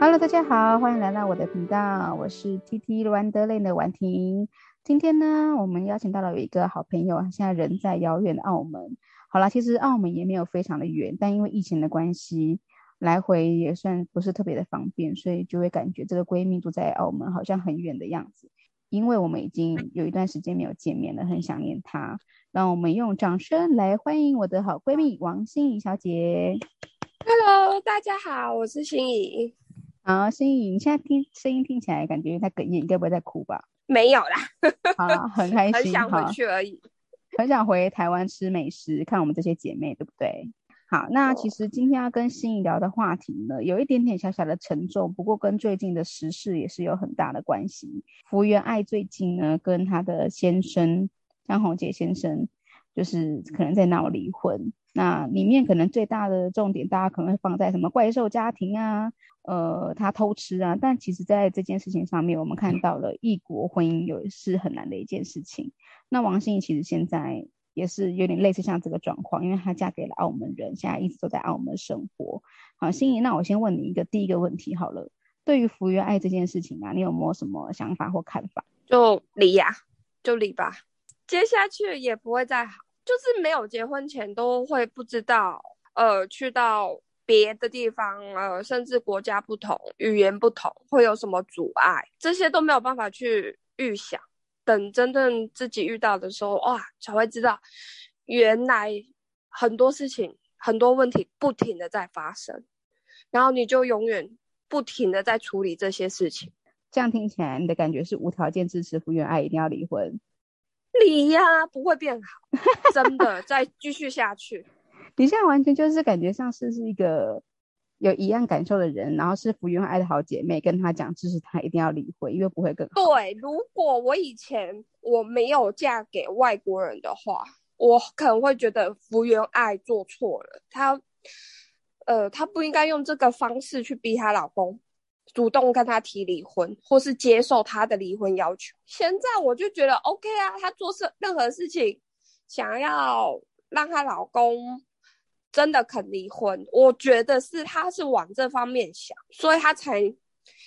Hello，大家好，欢迎来到我的频道，我是 TT 玩德类的婉婷。今天呢，我们邀请到了有一个好朋友，现在人在遥远的澳门。好啦，其实澳门也没有非常的远，但因为疫情的关系，来回也算不是特别的方便，所以就会感觉这个闺蜜住在澳门好像很远的样子。因为我们已经有一段时间没有见面了，很想念她。让我们用掌声来欢迎我的好闺蜜王心怡小姐。Hello，大家好，我是心怡。好，心怡，你现在听声音听起来感觉在哽咽，你该不会在哭吧？没有啦，好，很开心，很想回去而已，很想回台湾吃美食，看我们这些姐妹，对不对？好，那其实今天要跟心怡聊的话题呢，有一点点小小的沉重，不过跟最近的时事也是有很大的关系。福原爱最近呢，跟她的先生张宏杰先生，就是可能在闹离婚。那里面可能最大的重点，大家可能会放在什么怪兽家庭啊，呃，他偷吃啊。但其实，在这件事情上面，我们看到了异国婚姻有是很难的一件事情。那王心怡其实现在也是有点类似像这个状况，因为她嫁给了澳门人，现在一直都在澳门生活。好，心怡，那我先问你一个第一个问题好了，对于福原爱这件事情啊，你有没有什么想法或看法？就离呀，就离吧，接下去也不会再好。就是没有结婚前都会不知道，呃，去到别的地方，呃，甚至国家不同、语言不同，会有什么阻碍，这些都没有办法去预想。等真正自己遇到的时候，哇，才会知道，原来很多事情、很多问题不停的在发生，然后你就永远不停的在处理这些事情。这样听起来，你的感觉是无条件支持福原爱一定要离婚？离呀，不会变好，真的，再继续下去。你现在完全就是感觉像是是一个有一样感受的人，然后是福原爱的好姐妹，跟她讲支持她一定要离婚，因为不会更好。对，如果我以前我没有嫁给外国人的话，我可能会觉得福原爱做错了，她呃，她不应该用这个方式去逼她老公。主动跟他提离婚，或是接受他的离婚要求。现在我就觉得 OK 啊，她做事任何事情，想要让她老公真的肯离婚，我觉得是他是往这方面想，所以他才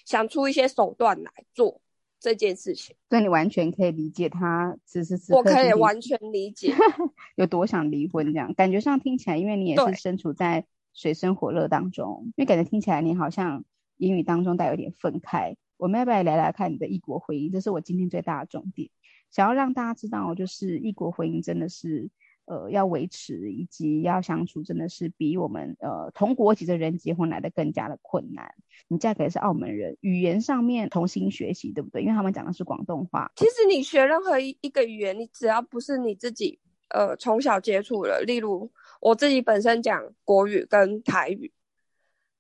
想出一些手段来做这件事情。所以你完全可以理解他此时此刻，我可以完全理解 有多想离婚这样。感觉上听起来，因为你也是身处在水深火热当中，因为感觉听起来你好像。言语当中带有点愤慨，我们要不要来来看你的异国婚姻？这是我今天最大的重点，想要让大家知道，就是异国婚姻真的是，呃，要维持以及要相处，真的是比我们呃同国籍的人结婚来的更加的困难。你嫁给的是澳门人，语言上面重新学习，对不对？因为他们讲的是广东话。其实你学任何一一个语言，你只要不是你自己呃从小接触的，例如我自己本身讲国语跟台语，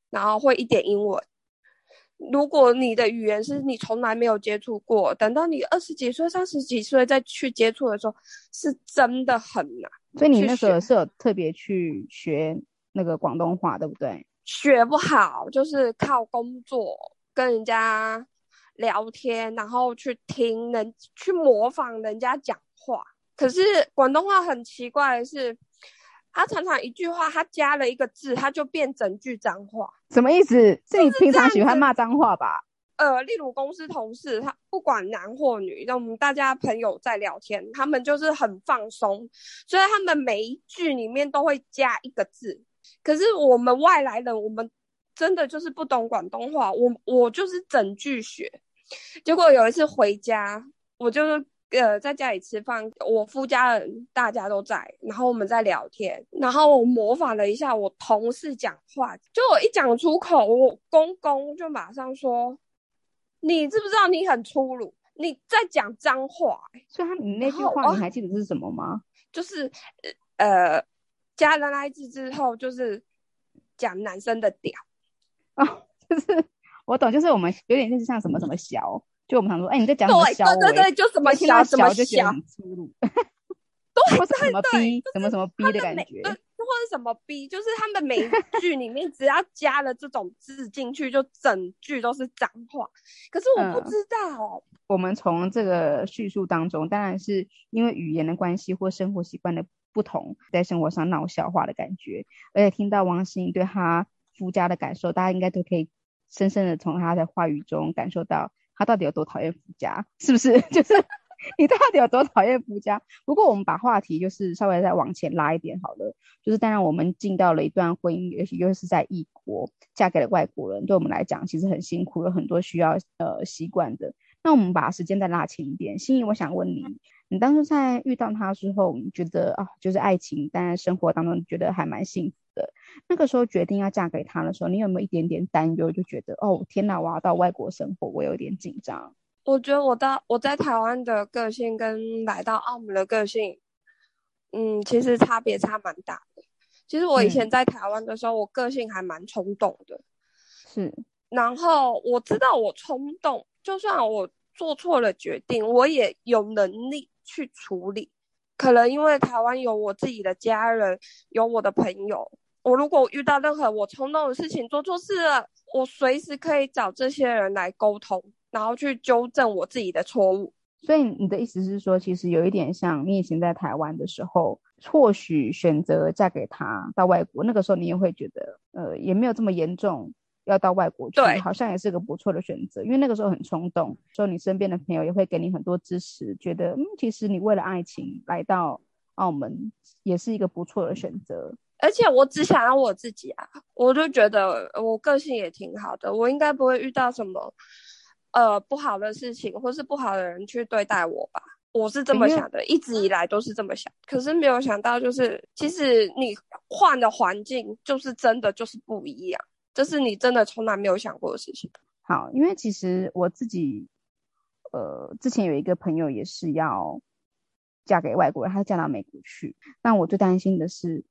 然后会一点英文。如果你的语言是你从来没有接触过，等到你二十几岁、三十几岁再去接触的时候，是真的很难。所以你那时候是有特别去学那个广东话，对不对？学不好，就是靠工作跟人家聊天，然后去听人去模仿人家讲话。可是广东话很奇怪的是。他常常一句话，他加了一个字，他就变整句脏话。什么意思？是你平常喜欢骂脏话吧？呃，例如公司同事，他不管男或女，让我们大家朋友在聊天，他们就是很放松，所以他们每一句里面都会加一个字。可是我们外来人，我们真的就是不懂广东话，我我就是整句学。结果有一次回家，我就是。呃，在家里吃饭，我夫家人大家都在，然后我们在聊天，然后我模仿了一下我同事讲话，就我一讲出口，我公公就马上说：“你知不知道你很粗鲁？你在讲脏话。”所以他你那句话你还记得是什么吗？就是呃，加了那字之后，就是讲男生的屌哦，就是我懂，就是我们有点类似像什么什么小。就我们常说，哎、欸，你在讲什么小？对对对，就什么小什么小，就觉得很粗鲁。对，或者什么逼，什么什么逼的感觉，或者什么逼，就是他们每一句里面只要加了这种字进去，就整句都是脏话。可是我不知道。嗯、我们从这个叙述当中，当然是因为语言的关系或生活习惯的不同，在生活上闹笑话的感觉。而且听到王心怡对他夫家的感受，大家应该都可以。深深的从他的话语中感受到他到底有多讨厌夫家，是不是？就是你到底有多讨厌夫家？不过我们把话题就是稍微再往前拉一点好了，就是当然我们进到了一段婚姻，也许又是在异国，嫁给了外国人，对我们来讲其实很辛苦，有很多需要呃习惯的。那我们把时间再拉前一点，心怡，我想问你，你当初在遇到他之后，你觉得啊，就是爱情，但生活当中觉得还蛮幸福的。那个时候决定要嫁给他的时候，你有没有一点点担忧？就觉得哦，天哪，我要到外国生活，我有点紧张。我觉得我到我在台湾的个性跟来到澳门的个性，嗯，其实差别差蛮大的。其实我以前在台湾的时候，嗯、我个性还蛮冲动的，是。然后我知道我冲动。就算我做错了决定，我也有能力去处理。可能因为台湾有我自己的家人，有我的朋友。我如果遇到任何我冲动的事情，做错事了，我随时可以找这些人来沟通，然后去纠正我自己的错误。所以你的意思是说，其实有一点像你以前在台湾的时候，或许选择嫁给他到外国，那个时候你也会觉得，呃，也没有这么严重。要到外国去，对好像也是个不错的选择，因为那个时候很冲动，说你身边的朋友也会给你很多支持，觉得嗯，其实你为了爱情来到澳门也是一个不错的选择。而且我只想要我自己啊，我就觉得我个性也挺好的，我应该不会遇到什么呃不好的事情，或是不好的人去对待我吧。我是这么想的，一直以来都是这么想，可是没有想到就是其实你换的环境就是真的就是不一样。这是你真的从来没有想过的事情。好，因为其实我自己，呃，之前有一个朋友也是要嫁给外国人，她嫁到美国去。但我最担心的是，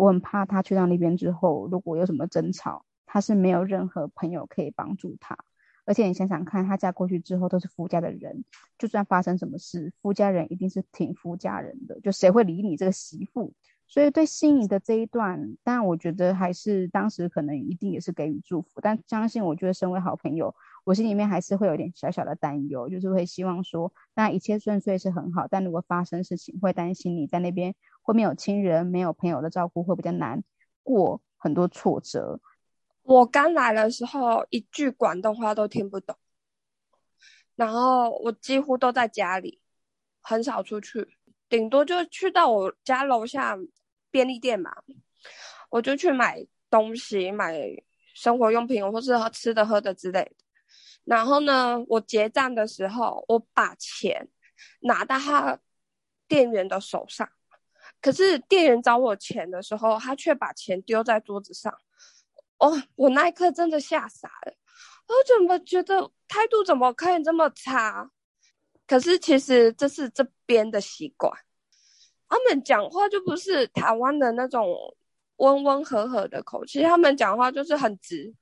我很怕她去到那边之后，如果有什么争吵，她是没有任何朋友可以帮助她。而且你想想看，她嫁过去之后都是夫家的人，就算发生什么事，夫家人一定是挺夫家人的，就谁会理你这个媳妇？所以对心仪的这一段，但我觉得还是当时可能一定也是给予祝福，但相信我觉得身为好朋友，我心里面还是会有点小小的担忧，就是会希望说，那一切顺遂是很好，但如果发生事情，会担心你在那边会没有亲人、没有朋友的照顾，会比较难过很多挫折。我刚来的时候一句广东话都听不懂，然后我几乎都在家里，很少出去，顶多就去到我家楼下。便利店嘛，我就去买东西，买生活用品或是吃的喝的之类的。然后呢，我结账的时候，我把钱拿到他店员的手上，可是店员找我钱的时候，他却把钱丢在桌子上。哦，我那一刻真的吓傻了，我怎么觉得态度怎么可以这么差？可是其实这是这边的习惯。他们讲话就不是台湾的那种温温和和的口气，他们讲话就是很直、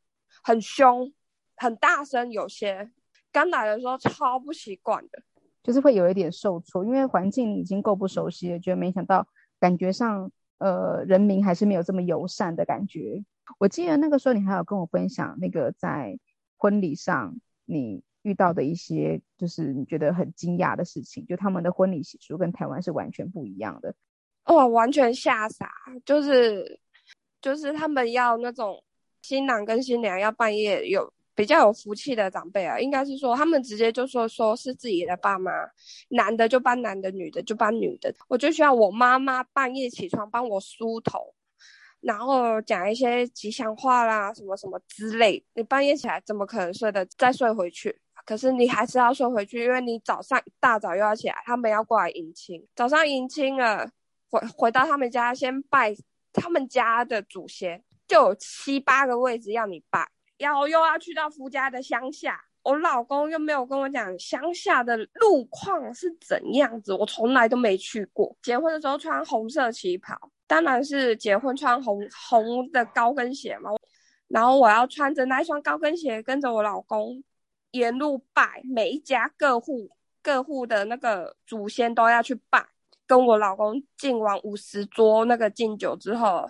很凶、很大声。有些刚来的时候超不习惯的，就是会有一点受挫，因为环境已经够不熟悉了，觉得没想到感觉上，呃，人民还是没有这么友善的感觉。我记得那个时候你还有跟我分享那个在婚礼上你。遇到的一些就是你觉得很惊讶的事情，就他们的婚礼习俗跟台湾是完全不一样的。哇，完全吓傻！就是就是他们要那种新郎跟新娘要半夜有比较有福气的长辈啊，应该是说他们直接就说说是自己的爸妈，男的就帮男的，女的就帮女的。我就需要我妈妈半夜起床帮我梳头，然后讲一些吉祥话啦，什么什么之类。你半夜起来怎么可能睡得再睡回去？可是你还是要睡回去，因为你早上一大早又要起来，他们要过来迎亲。早上迎亲了，回回到他们家先拜他们家的祖先，就有七八个位置要你拜，然后又要去到夫家的乡下。我老公又没有跟我讲乡下的路况是怎样子，我从来都没去过。结婚的时候穿红色旗袍，当然是结婚穿红红的高跟鞋嘛。然后我要穿着那一双高跟鞋跟着我老公。沿路拜，每一家各户各户的那个祖先都要去拜。跟我老公敬完五十桌那个敬酒之后，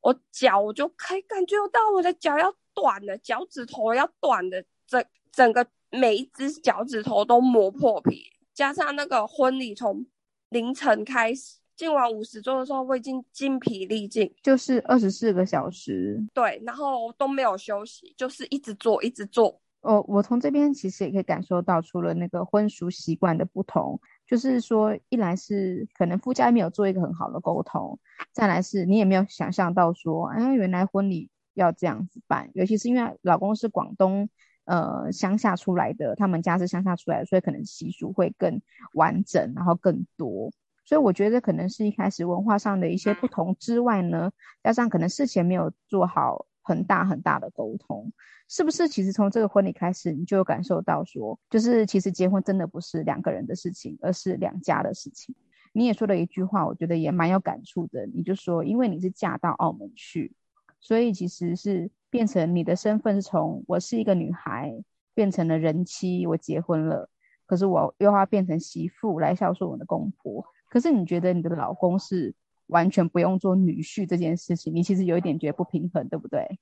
我脚我就可以感觉到我的脚要断的，脚趾头要断的，整整个每一只脚趾头都磨破皮。加上那个婚礼从凌晨开始，进完五十桌的时候，我已经精疲力尽，就是二十四个小时，对，然后都没有休息，就是一直做，一直做。哦，我从这边其实也可以感受到，除了那个婚俗习惯的不同，就是说，一来是可能夫家没有做一个很好的沟通，再来是你也没有想象到说，哎，原来婚礼要这样子办，尤其是因为老公是广东呃乡下出来的，他们家是乡下出来的，所以可能习俗会更完整，然后更多。所以我觉得可能是一开始文化上的一些不同之外呢，加上可能事前没有做好很大很大的沟通，是不是？其实从这个婚礼开始，你就感受到说，就是其实结婚真的不是两个人的事情，而是两家的事情。你也说了一句话，我觉得也蛮有感触的。你就说，因为你是嫁到澳门去，所以其实是变成你的身份是从我是一个女孩变成了人妻，我结婚了，可是我又要变成媳妇来孝顺我的公婆。可是你觉得你的老公是完全不用做女婿这件事情，你其实有一点觉得不平衡，对不对？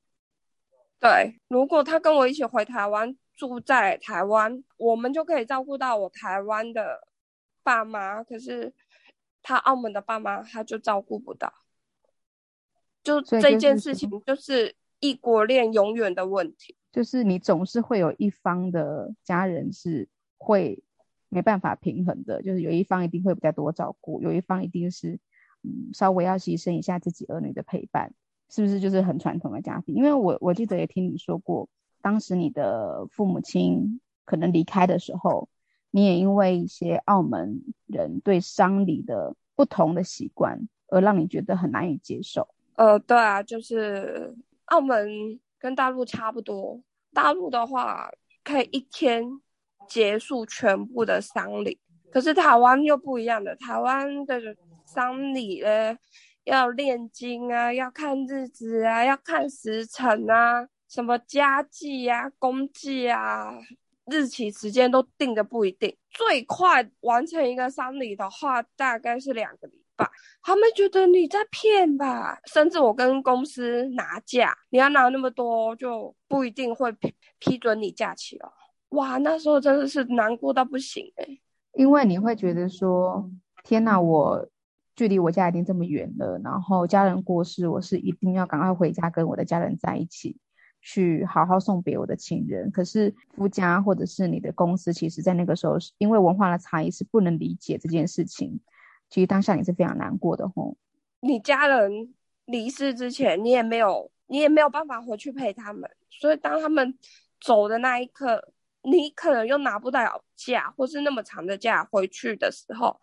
对，如果他跟我一起回台湾住在台湾，我们就可以照顾到我台湾的爸妈。可是他澳门的爸妈他就照顾不到，就这件事情就是异国恋永远的问题，就是你总是会有一方的家人是会。没办法平衡的，就是有一方一定会比较多照顾，有一方一定是，嗯，稍微要牺牲一下自己儿女的陪伴，是不是就是很传统的家庭？因为我我记得也听你说过，当时你的父母亲可能离开的时候，你也因为一些澳门人对丧礼的不同的习惯，而让你觉得很难以接受。呃，对啊，就是澳门跟大陆差不多，大陆的话可以一天。结束全部的丧礼，可是台湾又不一样的。台湾的丧礼呢，要念经啊，要看日子啊，要看时辰啊，什么家祭啊、公祭啊，日期时间都定的不一定。最快完成一个丧礼的话，大概是两个礼拜。他们觉得你在骗吧？甚至我跟公司拿假，你要拿那么多，就不一定会批批准你假期了。哇，那时候真的是难过到不行哎、因为你会觉得说，天哪，我距离我家已经这么远了，然后家人过世，我是一定要赶快回家跟我的家人在一起，去好好送别我的亲人。可是夫家或者是你的公司，其实在那个时候，因为文化的差异是不能理解这件事情。其实当下你是非常难过的吼。你家人离世之前，你也没有，你也没有办法回去陪他们，所以当他们走的那一刻。你可能又拿不到假，或是那么长的假回去的时候，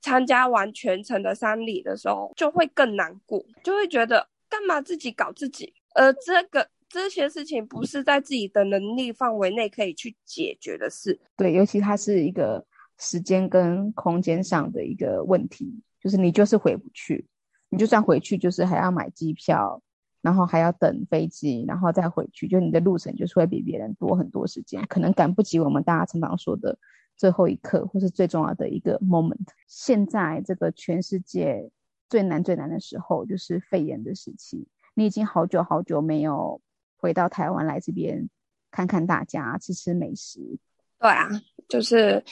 参加完全程的丧礼的时候，就会更难过，就会觉得干嘛自己搞自己，而这个这些事情不是在自己的能力范围内可以去解决的事。对，尤其它是一个时间跟空间上的一个问题，就是你就是回不去，你就算回去，就是还要买机票。然后还要等飞机，然后再回去，就你的路程就是会比别人多很多时间，可能赶不及我们大家常常说的最后一刻，或是最重要的一个 moment。现在这个全世界最难最难的时候，就是肺炎的时期。你已经好久好久没有回到台湾来这边看看大家，吃吃美食。对啊，就是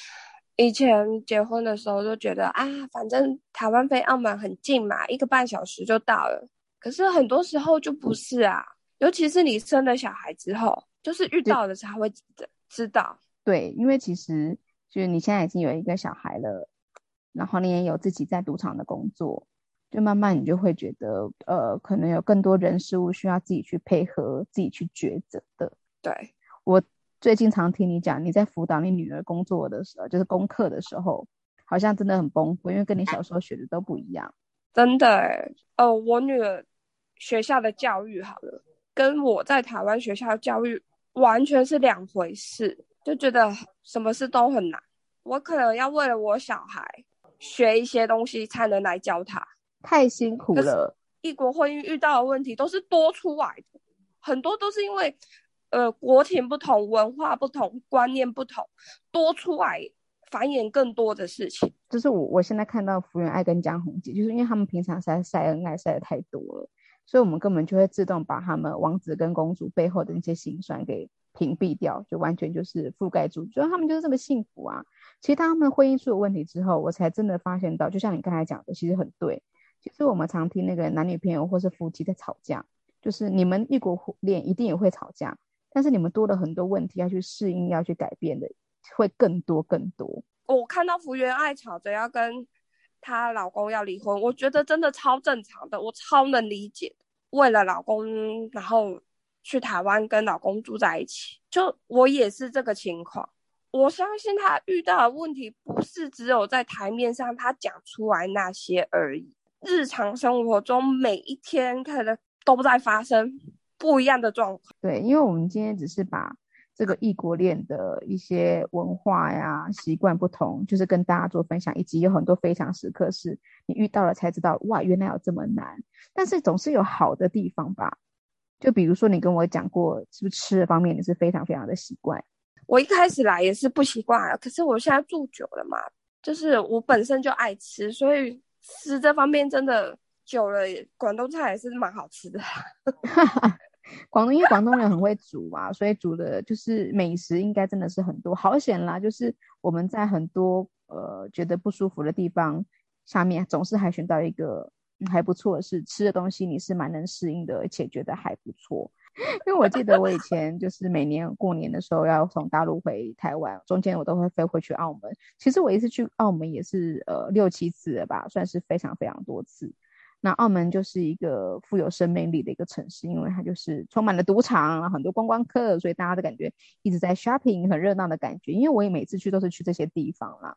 以前结婚的时候就觉得啊，反正台湾飞澳门很近嘛，一个半小时就到了。可是很多时候就不是啊，尤其是你生了小孩之后，就是遇到了才会知道。对，因为其实就是你现在已经有一个小孩了，然后你也有自己在赌场的工作，就慢慢你就会觉得，呃，可能有更多人事物需要自己去配合、自己去抉择的。对，我最近常听你讲，你在辅导你女儿工作的时候，就是功课的时候，好像真的很崩溃，因为跟你小时候学的都不一样。真的欸，哦，我女儿。学校的教育好了，跟我在台湾学校的教育完全是两回事，就觉得什么事都很难。我可能要为了我小孩学一些东西才能来教他，太辛苦了。异国婚姻遇到的问题都是多出来的，很多都是因为呃国情不同、文化不同、观念不同，多出来繁衍更多的事情。就是我我现在看到福原爱跟江宏杰，就是因为他们平常晒晒恩爱晒的太多了。所以，我们根本就会自动把他们王子跟公主背后的那些辛酸给屏蔽掉，就完全就是覆盖住，觉得他们就是这么幸福啊。其实当他们婚姻出了问题之后，我才真的发现到，就像你刚才讲的，其实很对。其实我们常听那个男女朋友或是夫妻在吵架，就是你们异国恋一定也会吵架，但是你们多了很多问题要去适应、要去改变的，会更多更多。我看到福原爱吵着要跟她老公要离婚，我觉得真的超正常的，我超能理解。为了老公，然后去台湾跟老公住在一起，就我也是这个情况。我相信她遇到的问题不是只有在台面上她讲出来那些而已，日常生活中每一天可能都在发生不一样的状况。对，因为我们今天只是把这个异国恋的一些文化呀、习惯不同，就是跟大家做分享，以及有很多非常时刻是你遇到了才知道，哇，原来有这么难。但是总是有好的地方吧？就比如说你跟我讲过，是不是吃的方面你是非常非常的习惯？我一开始来也是不习惯，可是我现在住久了嘛，就是我本身就爱吃，所以吃这方面真的久了，广东菜也是蛮好吃的。广东因为广东人很会煮啊，所以煮的就是美食应该真的是很多。好险啦，就是我们在很多呃觉得不舒服的地方下面，总是还选到一个还不错的是吃的东西，你是蛮能适应的，而且觉得还不错。因为我记得我以前就是每年过年的时候要从大陆回台湾，中间我都会飞回去澳门。其实我一次去澳门也是呃六七次了吧，算是非常非常多次。那澳门就是一个富有生命力的一个城市，因为它就是充满了赌场，很多观光客，所以大家的感觉一直在 shopping，很热闹的感觉。因为我也每次去都是去这些地方啦。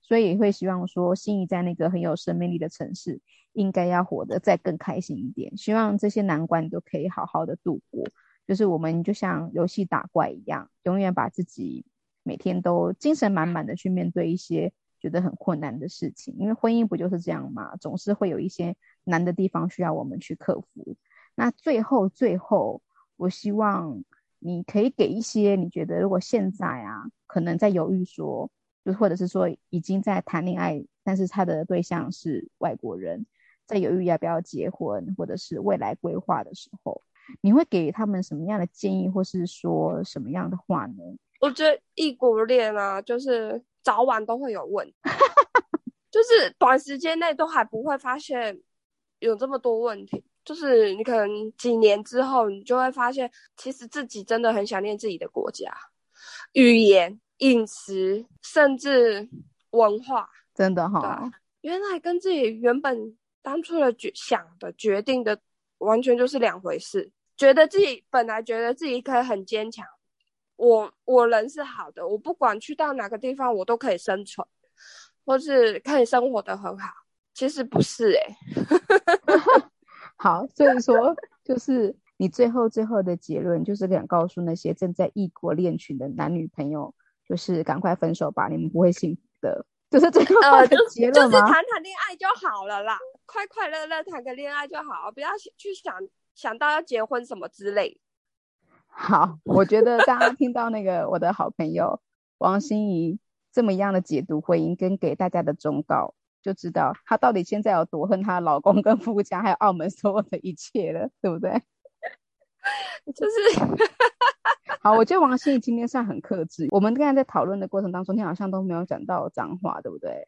所以会希望说，心仪在那个很有生命力的城市，应该要活得再更开心一点。希望这些难关都可以好好的度过。就是我们就像游戏打怪一样，永远把自己每天都精神满满的去面对一些觉得很困难的事情。因为婚姻不就是这样嘛？总是会有一些难的地方需要我们去克服。那最后最后，我希望你可以给一些你觉得，如果现在啊，可能在犹豫说。就或者是说已经在谈恋爱，但是他的对象是外国人，在犹豫要不要结婚，或者是未来规划的时候，你会给他们什么样的建议，或是说什么样的话呢？我觉得异国恋啊，就是早晚都会有问题，就是短时间内都还不会发现有这么多问题，就是你可能几年之后，你就会发现，其实自己真的很想念自己的国家，语言。饮食，甚至文化，真的哈、哦，原来跟自己原本当初的决想的决定的完全就是两回事。觉得自己本来觉得自己可以很坚强，我我人是好的，我不管去到哪个地方，我都可以生存，或是可以生活的很好。其实不是哎、欸，好，所以说就是你最后最后的结论就是想告诉那些正在异国恋群的男女朋友。就是赶快分手吧，你们不会幸福的。就是这个呃，就就是谈谈恋爱就好了啦，快快乐乐谈个恋爱就好，不要去想想到要结婚什么之类。好，我觉得刚刚听到那个我的好朋友王心怡这么样的解读婚姻跟给大家的忠告，就知道她到底现在有多恨她老公跟夫家还有澳门所有的一切了，对不对？就是。好，我觉得王心怡今天算很克制。我们刚才在讨论的过程当中，你好像都没有讲到脏话，对不对？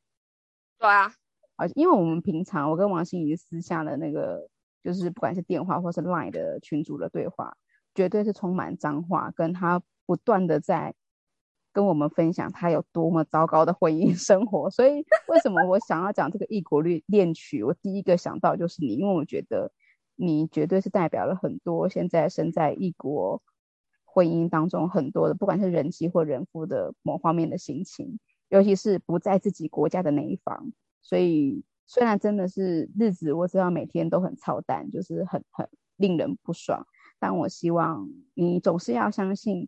对啊，啊，因为我们平常我跟王心怡私下的那个，就是不管是电话或是 Line 的群组的对话，绝对是充满脏话，跟她不断的在跟我们分享他有多么糟糕的婚姻 生活。所以为什么我想要讲这个异国恋恋曲，我第一个想到就是你，因为我觉得你绝对是代表了很多现在身在异国。婚姻当中很多的，不管是人妻或人夫的某方面的心情，尤其是不在自己国家的那一方，所以虽然真的是日子，我知道每天都很操蛋，就是很很令人不爽，但我希望你总是要相信，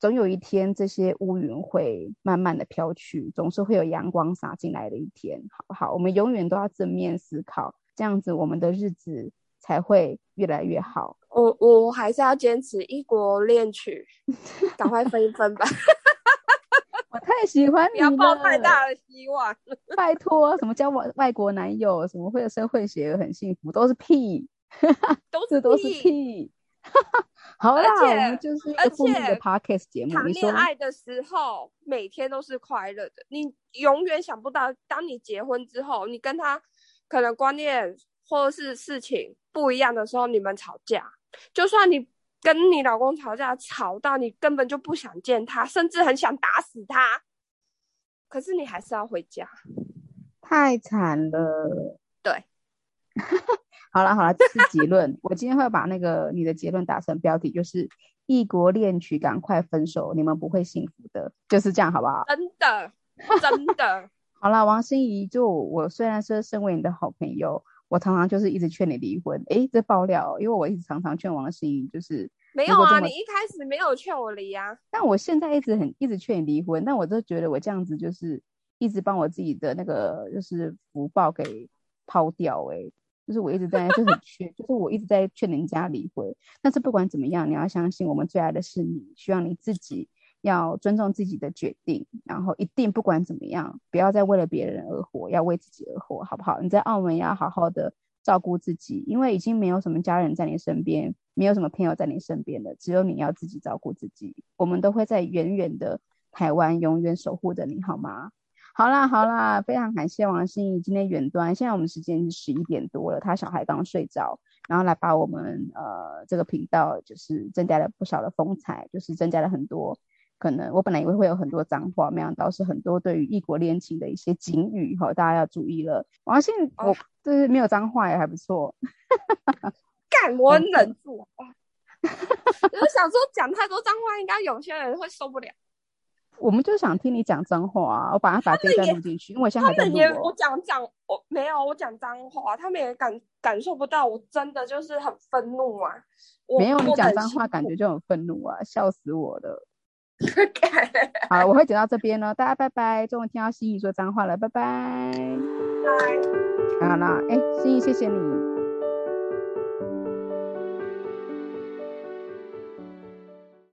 总有一天这些乌云会慢慢的飘去，总是会有阳光洒进来的一天，好不好？我们永远都要正面思考，这样子我们的日子才会越来越好。我我还是要坚持异国恋曲，赶快分一分吧。我太喜欢你了，不要抱太大的希望。拜托，什么交外外国男友，什么会生混血儿很幸福，都是屁，都是 都是屁。好啦，而且我们就是一个负面的 podcast 节目。谈恋爱的时候，每天都是快乐的，你永远想不到，当你结婚之后，你跟他可能观念或者是事情不一样的时候，你们吵架，就算你跟你老公吵架，吵到你根本就不想见他，甚至很想打死他，可是你还是要回家，太惨了。对。好了好了，这是结论。我今天会把那个你的结论打成标题，就是异国恋曲，赶快分手，你们不会幸福的，就是这样，好不好？真的，真的。好了，王心怡，就我虽然说身为你的好朋友，我常常就是一直劝你离婚。诶，这爆料，因为我一直常常劝王心怡，就是没有啊，你一开始没有劝我离啊。但我现在一直很一直劝你离婚，但我就觉得我这样子就是一直帮我自己的那个就是福报给抛掉，诶。就是我一直在，就很劝，就是我一直在劝人家离婚。但是不管怎么样，你要相信我们最爱的是你，希望你自己要尊重自己的决定，然后一定不管怎么样，不要再为了别人而活，要为自己而活，好不好？你在澳门要好好的照顾自己，因为已经没有什么家人在你身边，没有什么朋友在你身边了，只有你要自己照顾自己。我们都会在远远的台湾永远守护着你，好吗？好啦好啦，非常感谢王心怡今天远端。现在我们时间是十一点多了，他小孩刚睡着，然后来把我们呃这个频道就是增加了不少的风采，就是增加了很多。可能我本来以为会有很多脏话，没想到是很多对于异国恋情的一些警语哈，大家要注意了。王心怡，我就是没有脏话也还不错。干，我忍住。我想说讲太多脏话，应该有些人会受不了。我们就想听你讲脏话啊！我把它把这段录进去，因为我现在还在录。我讲讲，我没有我讲脏话，他们也感感受不到，我真的就是很愤怒啊！没有你讲脏话，感觉就很愤怒啊，笑死我了。好，我会讲到这边了，大家拜拜。终于听到心怡说脏话了，拜拜。拜。好了，哎，心怡，谢谢你。